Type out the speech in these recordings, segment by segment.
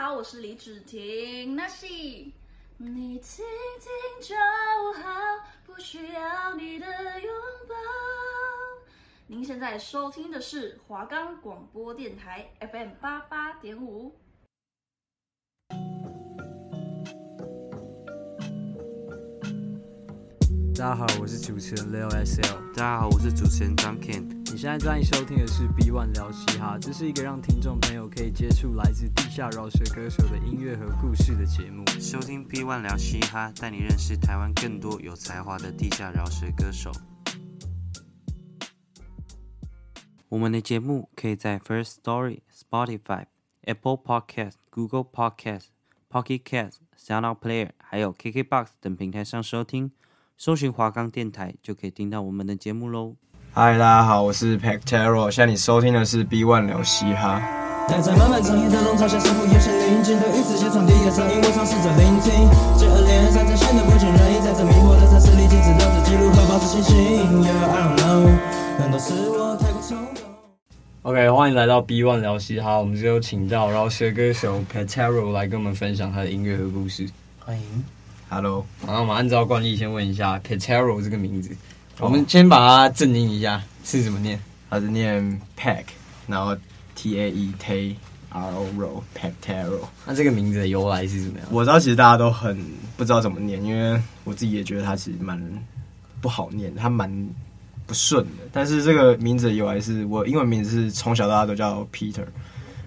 好，我是李芷婷。那是你听听就好，不需要你的拥抱。您现在收听的是华冈广播电台 FM 八八点五。大家好，我是主持人 Leo SL。大家好，我是主持人张 Ken。你现在正在收听的是 B One 聊嘻哈，这是一个让听众朋友可以接触来自地下饶舌歌手的音乐和故事的节目。收听 B One 聊嘻哈，带你认识台湾更多有才华的地下饶舌歌手。我们的节目可以在 First Story、Spotify、Apple Podcast、Google Podcast、Pocket Cast、SoundOut Player，还有 KKBox 等平台上收听。搜寻华冈电台就可以听到我们的节目喽。嗨，大家好，我是 Pactero，现在你收听的是 B One 聊嘻哈。在漫漫长夜的笼罩下，似乎有些宁静对于自己传递的声音，我尝试着聆听。接二连三，在显得不尽人意，在这迷惑的城市里，坚持着自己如何保持清醒。Yeah, I don't know，难道是我太过冲动？OK，欢迎来到 B One 聊嘻哈，我们就有请到饶舌歌手 Pactero 来跟我们分享他的音乐和故事。欢迎。Hello，然后我们按照惯例先问一下 Pactero 这个名字，oh. 我们先把它正音一下，是怎么念？它是念 pack，然后 T A E T R O R O p a c t e r o。那这个名字的由来是怎么样？我知道其实大家都很不知道怎么念，因为我自己也觉得它其实蛮不好念，它蛮不顺的。但是这个名字的由来是我英文名字是从小到大都叫 Peter，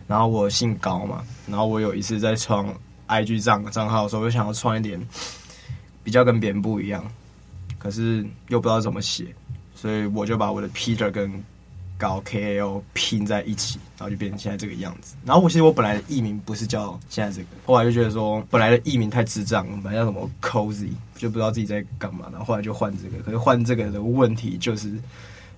然后我姓高嘛，然后我有一次在创 IG 账账号的时候，我就想要创一点比较跟别人不一样，可是又不知道怎么写，所以我就把我的 Peter 跟高 K A O 拼在一起，然后就变成现在这个样子。然后我其实我本来的艺名不是叫现在这个，后来就觉得说本来的艺名太智障，本来叫什么 Cozy，就不知道自己在干嘛，然后后来就换这个。可是换这个的问题就是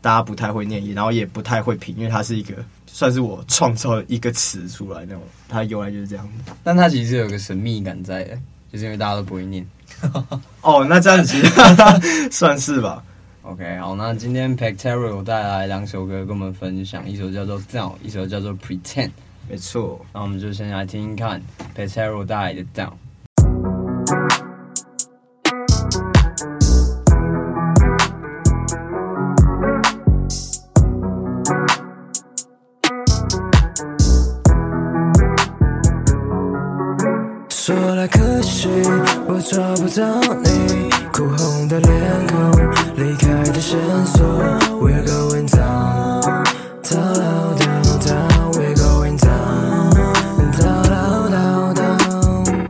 大家不太会念，然后也不太会拼，因为它是一个。算是我创造一个词出来那种，它由来就是这样。但它其实有个神秘感在，就是因为大家都不会念。哦，那这样子其实 算是吧。OK，好，那今天 Pactero 带来两首歌跟我们分享，一首叫做《Down》，一首叫做《Pretend》。没错，那我们就先来听听看 Pactero 带来的《Down》。说来可惜，我找不到你哭红的脸孔，离开的线索。We're going down, down, down, down. We're going down, down, down, down.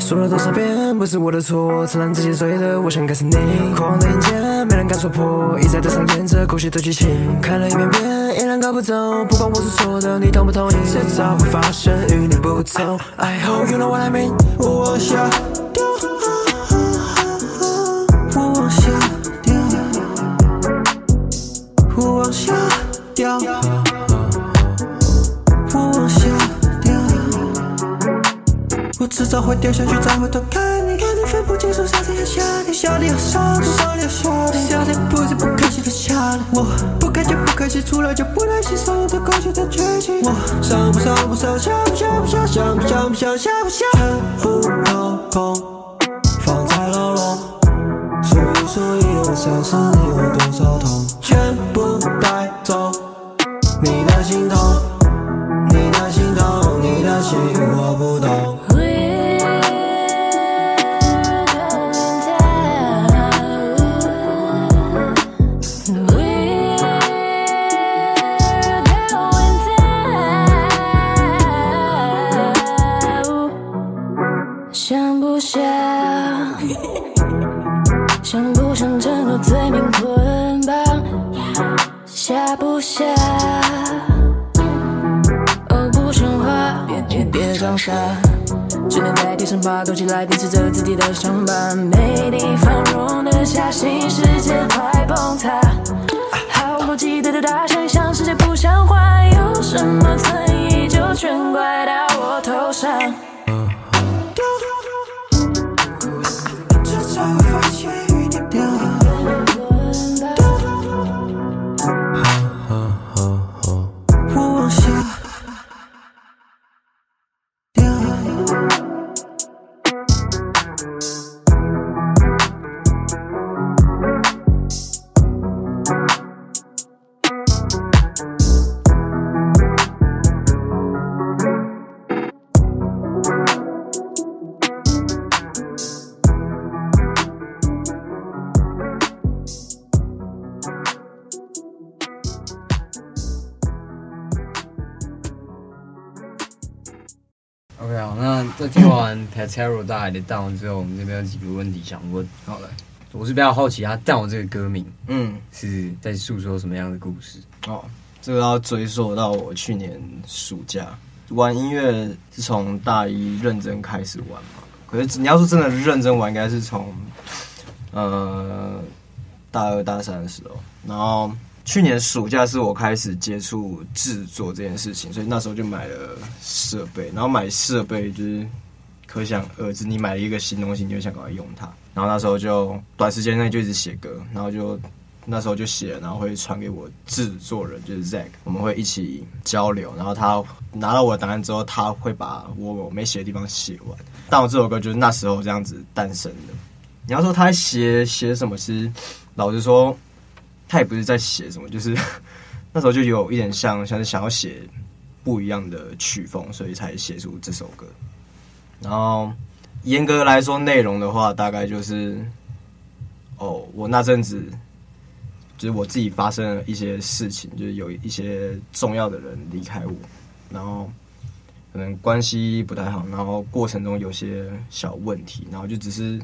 说了多少遍不是我的错，承认自己醉了，我想该是你。狂的迎接，没人敢说破，一再的上演着狗血的剧情，看了一遍遍，依然搞不懂。不管我是错的，你同不同意，迟早会发生与你不同。I hope you know what I mean。我往下掉。我。迟早会掉下去，再回头看，分不清楚上天下地，下地和上天，上天和下天，下天不是不开心的下地。我不开心不开心，出来就不耐心，所有的狗血的绝情。我上不上不上，下不下不下，想不想不想下不下，全部都空，放在牢笼。数一数一，我才是只能在地上爬，躲起来，编织着自己的伤疤，没地方容得下，新世界快崩塌。毫无逻辑的大声，像，世界不像话，有什么存疑就全怪到我头上。OK 好，那在听完 Patero 带来的 Down 之后，我们这边有几个问题想问。好来，我是比较好奇，他 Down 这个歌名，嗯，是在诉说什么样的故事？哦，这个要追溯到我去年暑假玩音乐，是从大一认真开始玩嘛。可是你要说真的认真玩，应该是从呃大二大三的时候，然后。去年暑假是我开始接触制作这件事情，所以那时候就买了设备。然后买设备就是可想而知，你买了一个新东西，你就想赶快用它。然后那时候就短时间内就一直写歌，然后就那时候就写，然后会传给我制作人，就是 Zack，我们会一起交流。然后他拿到我的答案之后，他会把我没写的地方写完。但我这首歌就是那时候这样子诞生的。你要说他写写什么诗，老实说。他也不是在写什么，就是 那时候就有一点像，像是想要写不一样的曲风，所以才写出这首歌。然后严格来说，内容的话，大概就是哦，我那阵子就是我自己发生了一些事情，就是有一些重要的人离开我，然后可能关系不太好，然后过程中有些小问题，然后就只是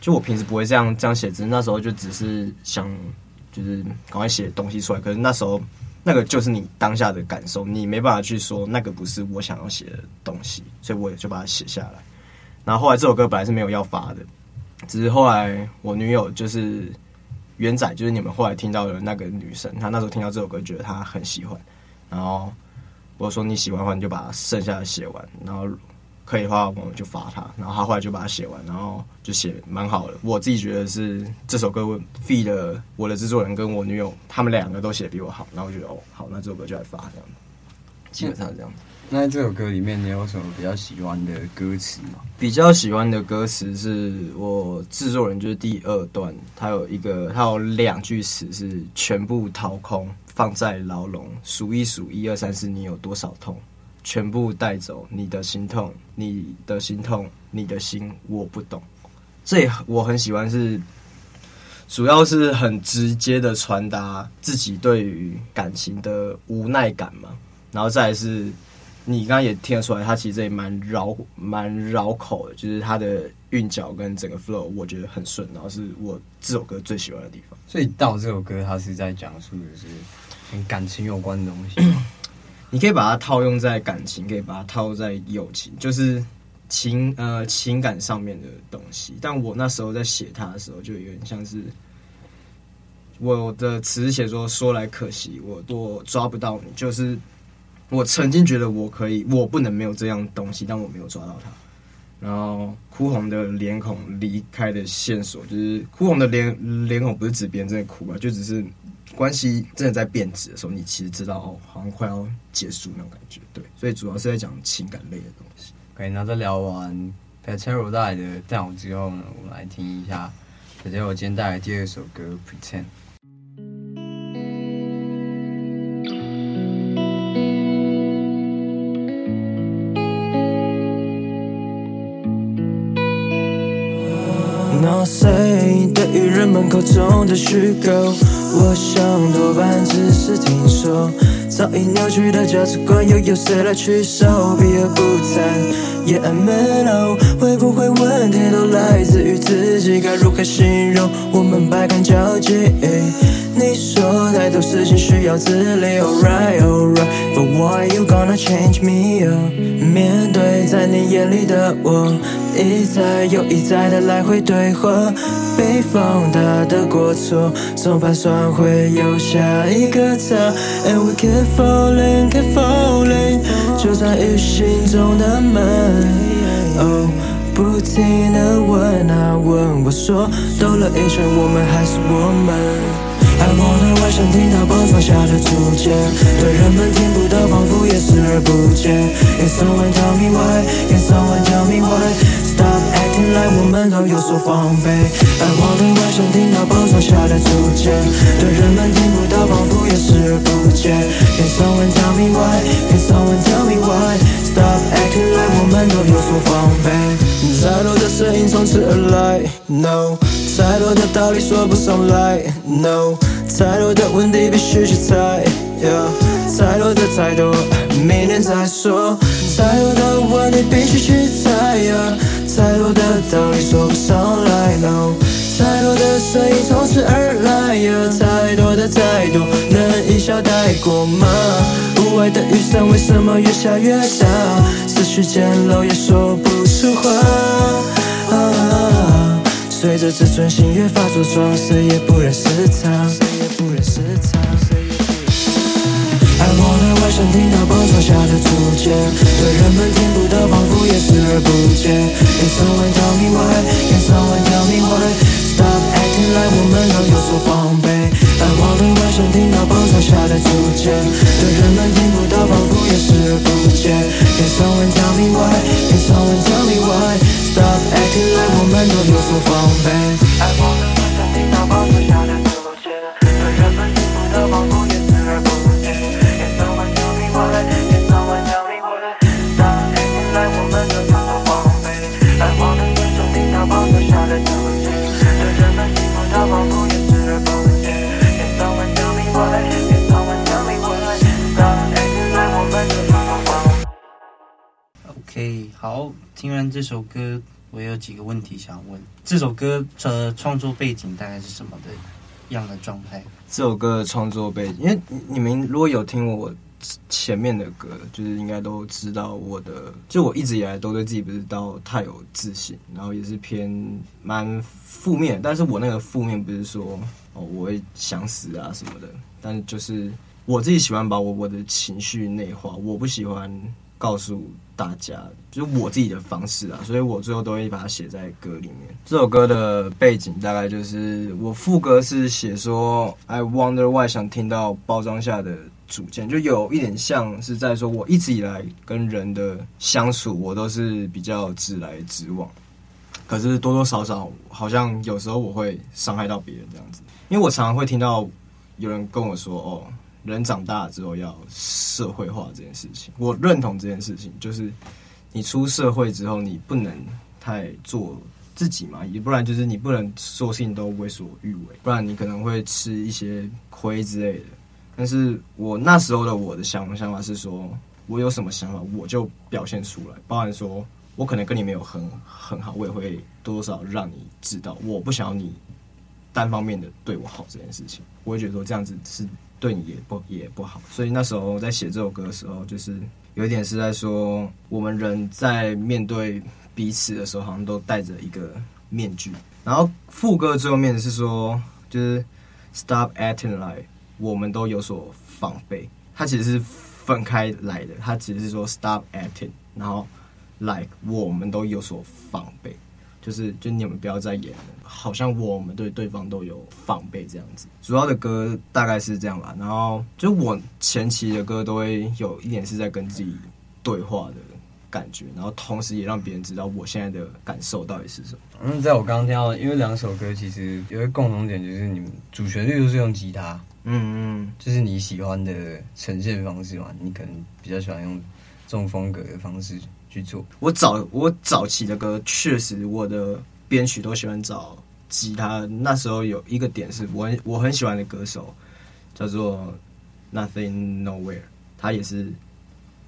就我平时不会这样这样写，只是那时候就只是想。就是赶快写东西出来，可是那时候那个就是你当下的感受，你没办法去说那个不是我想要写的东西，所以我也就把它写下来。然后后来这首歌本来是没有要发的，只是后来我女友就是元仔，就是你们后来听到的那个女生，她那时候听到这首歌，觉得她很喜欢，然后我说你喜欢的话，你就把剩下的写完，然后。可以的话，我们就发他，然后他后来就把它写完，然后就写蛮好的。我自己觉得是这首歌 feed 的我的制作人跟我女友，他们两个都写的比我好，然后我觉得哦，好，那这首歌就来发这样。基本上是这样。那在这首歌里面，你有什么比较喜欢的歌词吗？比较喜欢的歌词是我制作人就是第二段，他有一个，他有两句词是全部掏空，放在牢笼，数一数一二三四，你有多少痛？全部带走你的心痛，你的心痛，你的心我不懂。这我很喜欢是，是主要是很直接的传达自己对于感情的无奈感嘛。然后再来是，你刚刚也听得出来，他其实也蛮绕蛮绕口的，就是他的韵脚跟整个 flow，我觉得很顺。然后是我这首歌最喜欢的地方。所以到这首歌，他是在讲述的是跟感情有关的东西。你可以把它套用在感情，可以把它套用在友情，就是情呃情感上面的东西。但我那时候在写它的时候，就有点像是我的词写说，说来可惜，我多抓不到你。就是我曾经觉得我可以，我不能没有这样东西，但我没有抓到它。然后哭红的脸孔，离开的线索，就是哭红的脸脸孔，不是指别人在哭吧，就只是。关系真的在变质的时候，你其实知道哦，好像快要结束那种感觉，对，所以主要是在讲情感类的东西。可以，那在聊完 Patero 带来的 Down 之后呢，我们来听一下 Petero 今天带来第二首歌 Pretend。Say 对于人们口中的虚构。我想多半只是听说，早已扭曲的价值观又由谁来取守？避而不谈，Yeah I know，会不会问题都来自于自己？该如何形容？我们百感交集。你说太多事情需要自理，Alright Alright，But why you gonna change me？面对在你眼里的我。一再又一再的来回对话，被放大的过错，总盘算会有下一个他。And we keep falling, keep falling，就在于心中的门。哦，不停的问啊问，我说兜了一圈，我们还是我们。爱我的外想听到播放下的图鉴，对人们听不到，仿佛也视而不见。Can someone tell me why? Can someone tell me why? Stop acting like 我们都有所防备。爱我的外想听到播放下的图鉴，对人们听不到，仿佛也视而不见。Can someone tell me why? Can someone tell me why? Stop acting like 我们都有所防备。太多的声音从此而来，No。太多的道理说不上来，No。太多的问题必须去猜，yeah。太多的太多，明天再说。太多的问题必须去猜，yeah。太多的道理说不上来，no。太多的声音从此而来呀，太多的太多能一笑带过吗？屋外的雨伞为什么越下越大？思绪简陋也说不出话。啊，随着自尊心越发茁壮，谁也不认识他，谁也不认识他。爱我的外甥听到崩窗下的图鉴，对人们听不到，仿佛也视而不见。Can someone tell me why? Can someone tell me why? Stop acting like 我们都有所防备。爱我的外甥听到崩窗下的图鉴，对人们听不到，仿佛也视而不见。Can someone tell me why? Can someone tell me why? Stop acting like 我们都有所防备。爱我的外甥听到崩窗下的 OK，好，听完这首歌，我有几个问题想问。这首歌的创作背景大概是什么的样的状态？这首歌的创作背景，因为你们如果有听我前面的歌，就是应该都知道我的，就我一直以来都对自己不是到太有自信，然后也是偏蛮负面。但是我那个负面不是说哦我会想死啊什么的，但就是我自己喜欢把我我的情绪内化，我不喜欢。告诉大家，就是我自己的方式啊，所以我最后都会把它写在歌里面。这首歌的背景大概就是，我副歌是写说 “I wonder why”，想听到包装下的主见，就有一点像是在说，我一直以来跟人的相处，我都是比较直来直往，可是多多少少，好像有时候我会伤害到别人这样子，因为我常常会听到有人跟我说：“哦。”人长大了之后要社会化这件事情，我认同这件事情。就是你出社会之后，你不能太做自己嘛，也不然就是你不能做事情都为所欲为，不然你可能会吃一些亏之类的。但是我那时候的我的想想法是说，我有什么想法我就表现出来，包含说我可能跟你没有很很好，我也会多多少让你知道，我不想要你单方面的对我好这件事情。我会觉得说这样子是。对你也不也不好，所以那时候在写这首歌的时候，就是有一点是在说，我们人在面对彼此的时候，好像都戴着一个面具。然后副歌最后面是说，就是 Stop acting like 我们都有所防备，它其实是分开来的。它其实是说 Stop acting，然后 like 我们都有所防备。就是，就你们不要再演了，好像我们对对方都有防备这样子。主要的歌大概是这样吧，然后就我前期的歌都会有一点是在跟自己对话的感觉，然后同时也让别人知道我现在的感受到底是什么。嗯，在我刚刚听到，因为两首歌其实有一个共同点，就是你们主旋律都是用吉他，嗯嗯，就是你喜欢的呈现方式嘛，你可能比较喜欢用这种风格的方式。去做。我早我早期的歌，确实我的编曲都喜欢找吉他。那时候有一个点是我很我很喜欢的歌手，叫做 Nothing Nowhere，他也是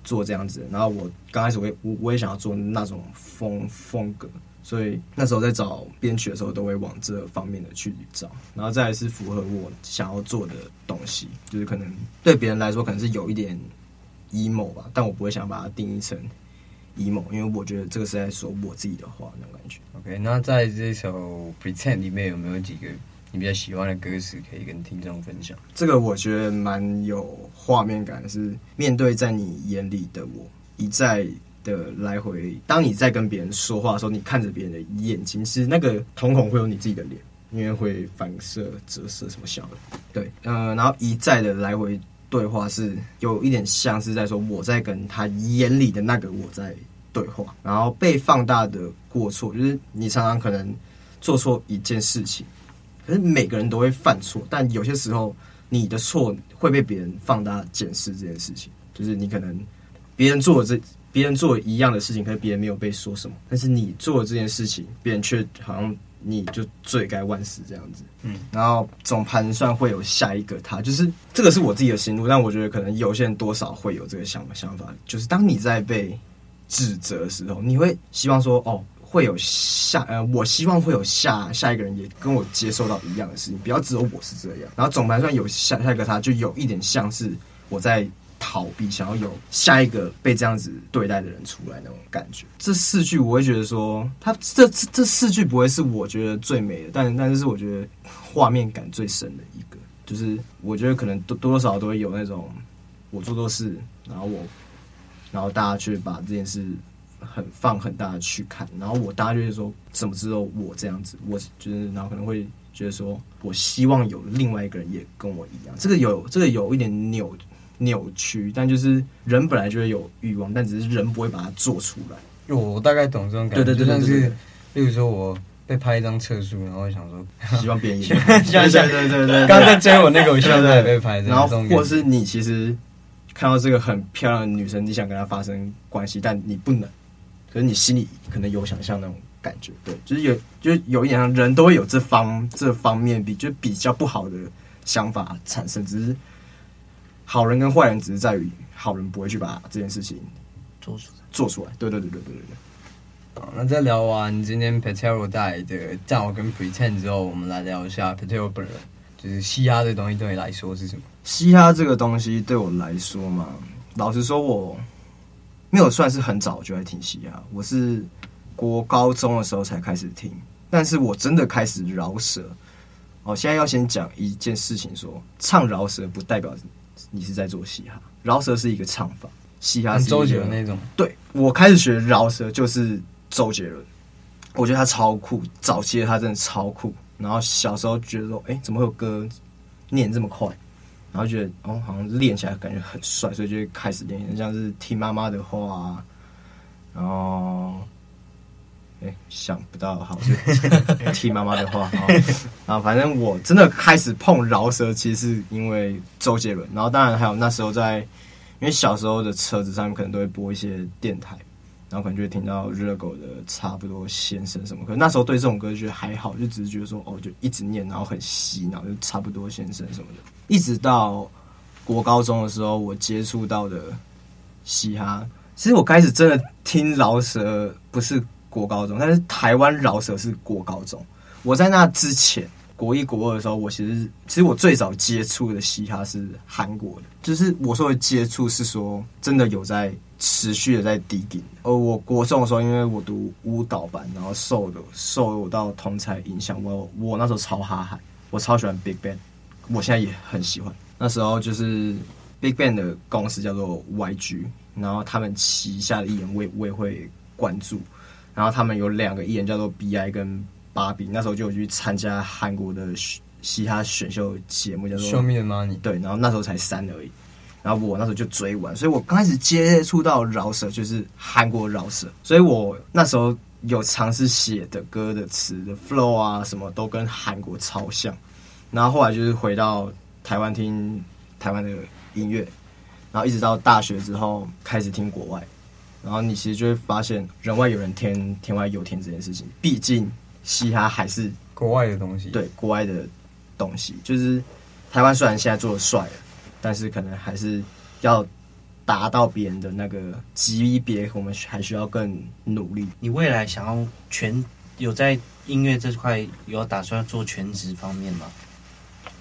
做这样子。然后我刚开始我也我我也想要做那种风风格，所以那时候在找编曲的时候，都会往这方面的去找。然后再来是符合我想要做的东西，就是可能对别人来说可能是有一点 emo 吧，但我不会想把它定义成。emo，因为我觉得这个是在说我自己的话，那种感觉。OK，那在这首 Pretend 里面有没有几个你比较喜欢的歌词可以跟听众分享？这个我觉得蛮有画面感，是面对在你眼里的我，一再的来回。当你在跟别人说话的时候，你看着别人的眼睛，是那个瞳孔会有你自己的脸，因为会反射、折射什么小的。对，嗯、呃，然后一再的来回。对话是有一点像是在说我在跟他眼里的那个我在对话，然后被放大的过错，就是你常常可能做错一件事情，可是每个人都会犯错，但有些时候你的错会被别人放大检视这件事情，就是你可能别人做这别人做一样的事情，可是别人没有被说什么，但是你做了这件事情，别人却好像。你就罪该万死这样子，嗯，然后总盘算会有下一个他，就是这个是我自己的心路，但我觉得可能有些人多少会有这个想想法，就是当你在被指责的时候，你会希望说哦，会有下呃，我希望会有下下一个人也跟我接受到一样的事情，不要只有我是这样。然后总盘算有下下一个他，就有一点像是我在逃避，想要有下一个被这样子对待的人出来那种感觉。这四句我会觉得说，他这这这四句不会是我觉得最美的，但但是是我觉得画面感最深的一个，就是我觉得可能多多多少少都会有那种我做错事，然后我。然后大家去把这件事很放很大的去看，然后我大家就会说怎么知道我这样子，我就是然后可能会觉得说，我希望有另外一个人也跟我一样，这个有这个有一点扭扭曲，但就是人本来就会有欲望，但只是人不会把它做出来。我大概懂这种感觉，对对对，但是例如说我被拍一张侧书，然后想说 希望别人，对对对对对，刚刚在追我那个，我现在也被拍，然后或是你其实。看到这个很漂亮的女生，你想跟她发生关系，但你不能。可是你心里可能有想象那种感觉，对，就是有，就是有一点像人都会有这方这方面比就比较不好的想法产生。只是好人跟坏人，只是在于好人不会去把这件事情做出来，做出来。对对对对对对对。好，那在聊完今天 Patero 带来的《战我》跟 Pretend 之后，我们来聊一下 Patero 本人，就是嘻哈这东西对你来说是什么？嘻哈这个东西对我来说嘛，老实说，我没有算是很早就在听嘻哈，我是国高中的时候才开始听。但是我真的开始饶舌。哦，现在要先讲一件事情说，说唱饶舌不代表你是在做嘻哈，饶舌是一个唱法，嘻哈是周杰伦那种。对，我开始学饶舌就是周杰伦，我觉得他超酷，早期的他真的超酷。然后小时候觉得说，哎，怎么会有歌念这么快？然后觉得哦，好像练起来感觉很帅，所以就开始练，像是听妈妈的话啊，然后哎想不到，好就听妈妈的话 啊，然后反正我真的开始碰饶舌，其实是因为周杰伦，然后当然还有那时候在，因为小时候的车子上面可能都会播一些电台。然后可能就会听到热狗的差不多先生什么，可能那时候对这种歌就觉得还好，就只是觉得说哦，就一直念，然后很洗脑，就差不多先生什么的。一直到国高中的时候，我接触到的嘻哈，其实我开始真的听饶舌不是国高中，但是台湾饶舌是国高中。我在那之前。国一、国二的时候，我其实其实我最早接触的嘻哈是韩国的，就是我说的接触是说真的有在持续的在低顶。而我国中的时候，因为我读舞蹈班，然后受的受到同才影响，我我那时候超哈韩，我超喜欢 Big Bang，我现在也很喜欢。那时候就是 Big Bang 的公司叫做 YG，然后他们旗下的艺人我也我也会关注，然后他们有两个艺人叫做 BI 跟。芭比那时候就有去参加韩国的嘻哈选秀节目，叫做《Show Me the Money》。对，然后那时候才三而已。然后我那时候就追完，所以我刚开始接触到饶舌就是韩国饶舌，所以我那时候有尝试写的歌的词的 flow 啊，什么都跟韩国超像。然后后来就是回到台湾听台湾的音乐，然后一直到大学之后开始听国外。然后你其实就会发现人外有人天，天外有天这件事情，毕竟。嘻哈还是国外的东西，对，国外的东西，就是台湾虽然现在做的帅了，但是可能还是要达到别人的那个级别，我们还需要更努力。你未来想要全有在音乐这块有打算做全职方面吗？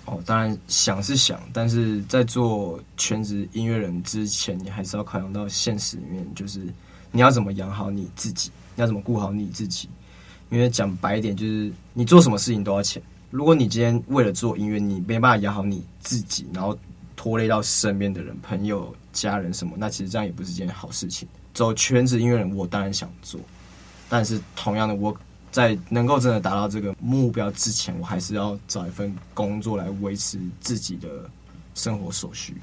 哦，当然想是想，但是在做全职音乐人之前，你还是要考量到现实里面，就是你要怎么养好你自己，你要怎么顾好你自己。因为讲白一点，就是你做什么事情都要钱。如果你今天为了做音乐，你没办法养好你自己，然后拖累到身边的人、朋友、家人什么，那其实这样也不是件好事情。走全职音乐人，我当然想做，但是同样的，我在能够真的达到这个目标之前，我还是要找一份工作来维持自己的生活所需。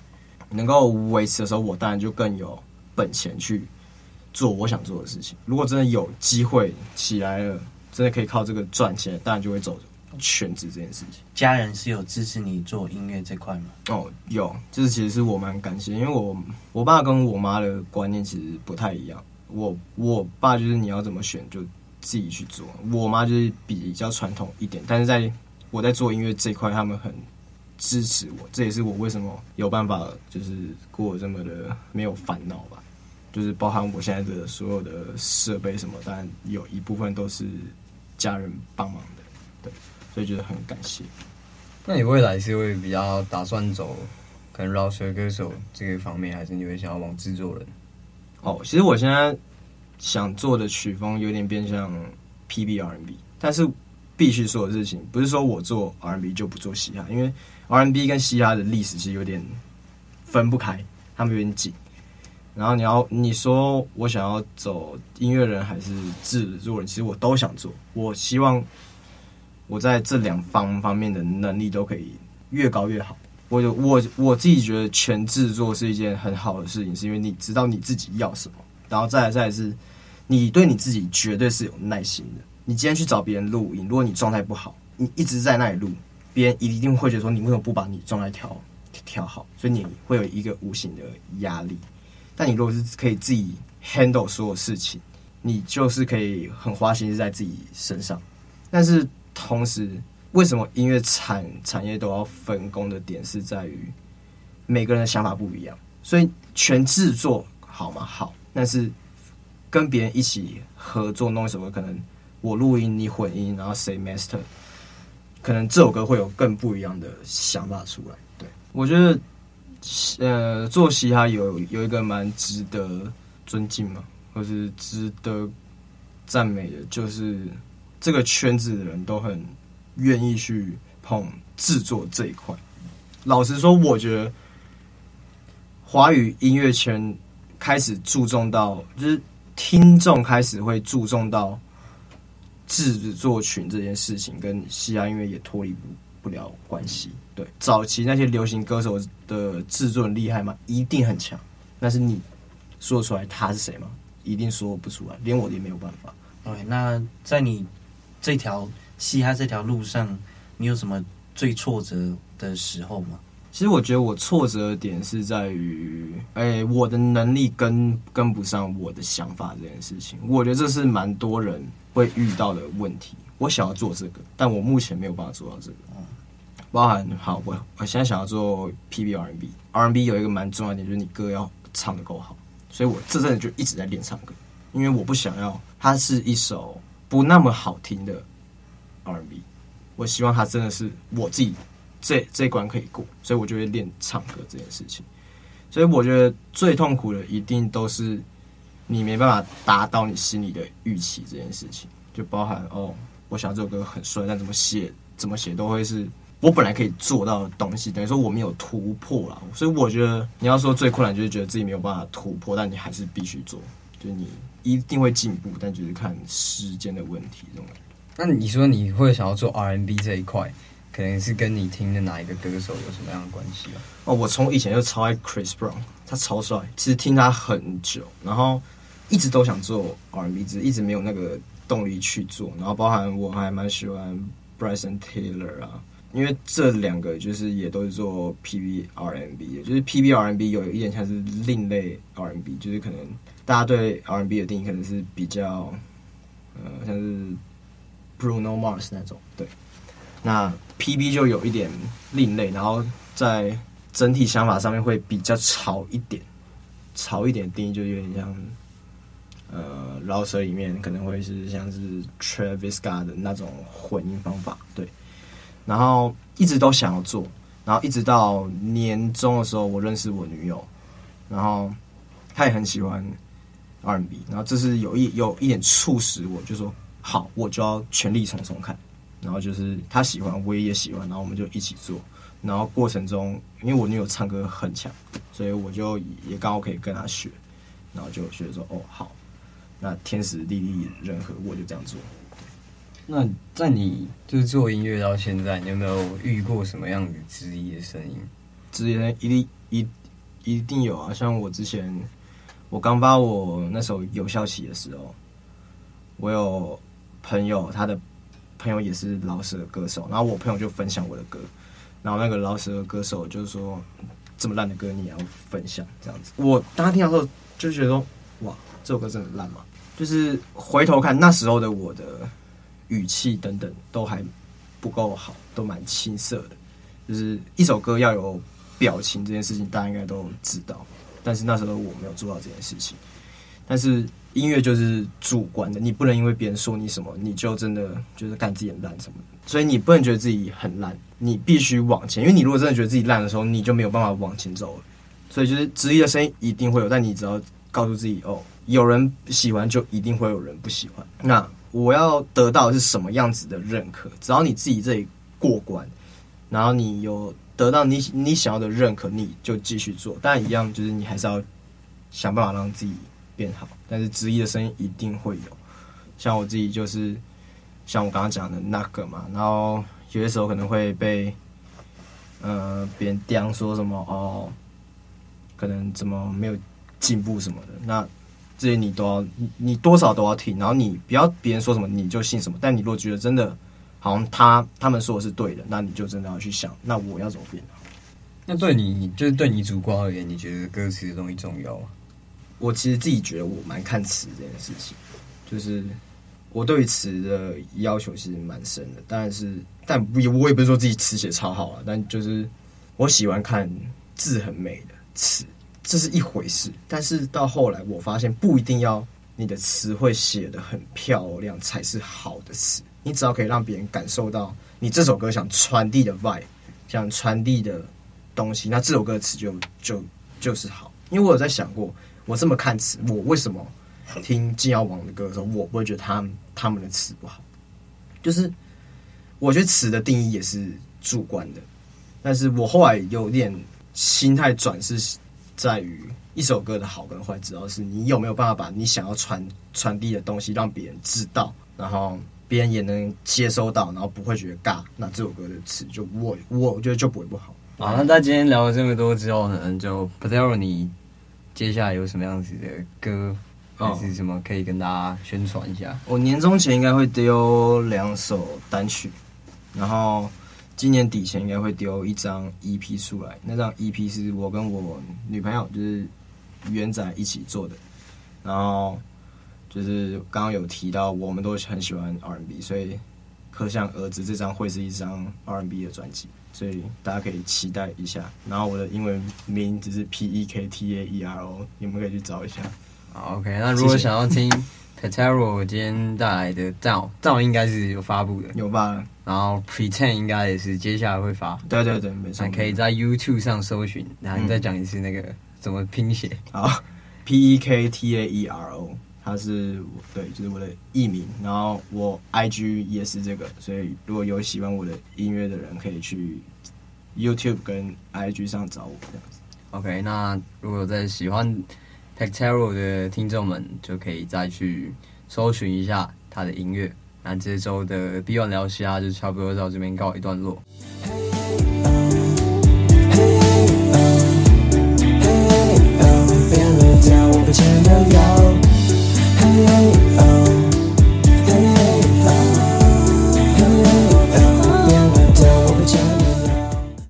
能够维持的时候，我当然就更有本钱去做我想做的事情。如果真的有机会起来了，真的可以靠这个赚钱，当然就会走全职这件事情。家人是有支持你做音乐这块吗？哦，有，就是其实是我蛮感谢，因为我我爸跟我妈的观念其实不太一样。我我爸就是你要怎么选就自己去做，我妈就是比较传统一点。但是在我在做音乐这块，他们很支持我，这也是我为什么有办法就是过这么的没有烦恼吧。就是包含我现在的所有的设备什么，当然有一部分都是家人帮忙的，对，所以觉得很感谢。那你未来是会比较打算走可能饶舌歌手这个方面，还是你会想要往制作人？哦，其实我现在想做的曲风有点偏向 P B R N B，但是必须说的事情不是说我做 R N B 就不做嘻哈，因为 R N B 跟嘻哈的历史其实有点分不开，他们有点紧。然后你要你说我想要走音乐人还是制作人，其实我都想做。我希望我在这两方方面的能力都可以越高越好。我我我自己觉得全制作是一件很好的事情，是因为你知道你自己要什么，然后再来再来是，你对你自己绝对是有耐心的。你今天去找别人录音，如果你状态不好，你一直在那里录，别人一定会觉得说你为什么不把你状态调调好，所以你会有一个无形的压力。但你如果是可以自己 handle 所有事情，你就是可以很花心思在自己身上。但是同时，为什么音乐产产业都要分工的点是在于每个人的想法不一样，所以全制作好吗？好，但是跟别人一起合作弄什么，可能我录音你混音，然后谁 master，可能这首歌会有更不一样的想法出来。对，我觉得，呃，做嘻哈有有一个蛮值得尊敬嘛，或是值得赞美的，就是这个圈子的人都很。愿意去碰制作这一块。老实说，我觉得华语音乐圈开始注重到，就是听众开始会注重到制作群这件事情，跟嘻哈音乐也脱离不不了关系。对，早期那些流行歌手的制作很厉害吗？一定很强。但是你说出来他是谁吗？一定说不出来，连我也没有办法。OK，那在你这条。嘻哈这条路上，你有什么最挫折的时候吗？其实我觉得我挫折的点是在于，哎、欸，我的能力跟跟不上我的想法这件事情。我觉得这是蛮多人会遇到的问题。我想要做这个，但我目前没有办法做到这个。嗯，包含好，我我现在想要做 PB R&B，R&B 有一个蛮重要的点，就是你歌要唱的够好。所以我这阵子就一直在练唱歌，因为我不想要它是一首不那么好听的。R&B，我希望它真的是我自己这这关可以过，所以我就会练唱歌这件事情。所以我觉得最痛苦的一定都是你没办法达到你心里的预期这件事情，就包含哦，我想这首歌很帅，但怎么写怎么写都会是我本来可以做到的东西，等于说我没有突破了。所以我觉得你要说最困难就是觉得自己没有办法突破，但你还是必须做，就是你一定会进步，但就是看时间的问题这种。那你说你会想要做 R&B 这一块，可能是跟你听的哪一个歌手有什么样的关系啊？哦，我从以前就超爱 Chris Brown，他超帅，其实听他很久，然后一直都想做 R&B，只一直没有那个动力去做。然后包含我还蛮喜欢 Bryson Taylor 啊，因为这两个就是也都是做 PB R&B，就是 PB R&B 有一点像是另类 R&B，就是可能大家对 R&B 的定义可能是比较呃像是。Bruno Mars 那种，对，那 PB 就有一点另类，然后在整体想法上面会比较潮一点，潮一点定义就有点像，呃，饶舌里面可能会是像是 Travis Scott 的那种混音方法，对，然后一直都想要做，然后一直到年终的时候，我认识我女友，然后她也很喜欢 R&B，然后这是有一有一点促使我就说。好，我就要全力冲冲看，然后就是他喜欢，我也喜欢，然后我们就一起做。然后过程中，因为我女友唱歌很强，所以我就也刚好可以跟她学，然后就学说哦好，那天时地利人和，我就这样做。那在你就是做音乐到现在，你有没有遇过什么样的质疑的声音？质疑呢，一定一一定有啊，像我之前我刚发我那首《有效期》的时候，我有。朋友，他的朋友也是饶舌歌手，然后我朋友就分享我的歌，然后那个饶舌歌手就是说，这么烂的歌你也要分享这样子。我当他听到之后就觉得说，哇，这首歌真的烂吗？就是回头看那时候的我的语气等等都还不够好，都蛮青涩的。就是一首歌要有表情这件事情，大家应该都知道，但是那时候我没有做到这件事情。但是音乐就是主观的，你不能因为别人说你什么，你就真的就是干自己很烂什么。所以你不能觉得自己很烂，你必须往前，因为你如果真的觉得自己烂的时候，你就没有办法往前走了。所以就是质疑的声音一定会有，但你只要告诉自己哦，有人喜欢就一定会有人不喜欢。那我要得到的是什么样子的认可？只要你自己这里过关，然后你有得到你你想要的认可，你就继续做。但一样，就是你还是要想办法让自己变好。但是质疑的声音一定会有，像我自己就是像我刚刚讲的那个嘛，然后有些时候可能会被呃别人刁说什么哦。可能怎么没有进步什么的，那这些你都要，你多少都要听，然后你不要别人说什么你就信什么。但你如果觉得真的好像他他们说的是对的，那你就真的要去想，那我要怎么变好？那对你就是对你主观而言，你觉得歌词的东西重要吗？我其实自己觉得我蛮看词这件事情，就是我对词的要求其实蛮深的，但是但也我也不是说自己词写超好啊，但就是我喜欢看字很美的。词这是一回事，但是到后来我发现不一定要你的词汇写得很漂亮才是好的词，你只要可以让别人感受到你这首歌想传递的 vibe，想传递的东西，那这首歌词就就就是好。因为我有在想过，我这么看词，我为什么听金耀王的歌的时候，我不会觉得他们他们的词不好？就是我觉得词的定义也是主观的，但是我后来有点。心态转是在于一首歌的好跟坏，主要是你有没有办法把你想要传传递的东西让别人知道，然后别人也能接收到，然后不会觉得尬，那这首歌的词就我我觉得就不会不好。好，那在今天聊了这么多之后呢，就不知道你接下来有什么样子的歌，还是什么可以跟大家宣传一下？我年终前应该会丢两首单曲，然后。今年底前应该会丢一张 EP 出来，那张 EP 是我跟我女朋友就是元仔一起做的，然后就是刚刚有提到我们都很喜欢 R&B，所以可想而知这张会是一张 R&B 的专辑，所以大家可以期待一下。然后我的英文名字是 P E K T A E R O，你们可以去找一下。好，OK，那如果想要听 Pettero 今天带来的照照应该是有发布的，有吧？然后 Pretend 应该也是接下来会发，对对对，没错。可以在 YouTube 上搜寻，然后你再讲一次那个怎么拼写。好，P E K T A E R O，他是我，对，就是我的艺名。然后我 I G 也是这个，所以如果有喜欢我的音乐的人，可以去 YouTube 跟 I G 上找我这样子。OK，那如果在喜欢 t e c t e r o 的听众们，就可以再去搜寻一下他的音乐。那这周的 Beyond 聊戏啊，就差不多到这边告一段落。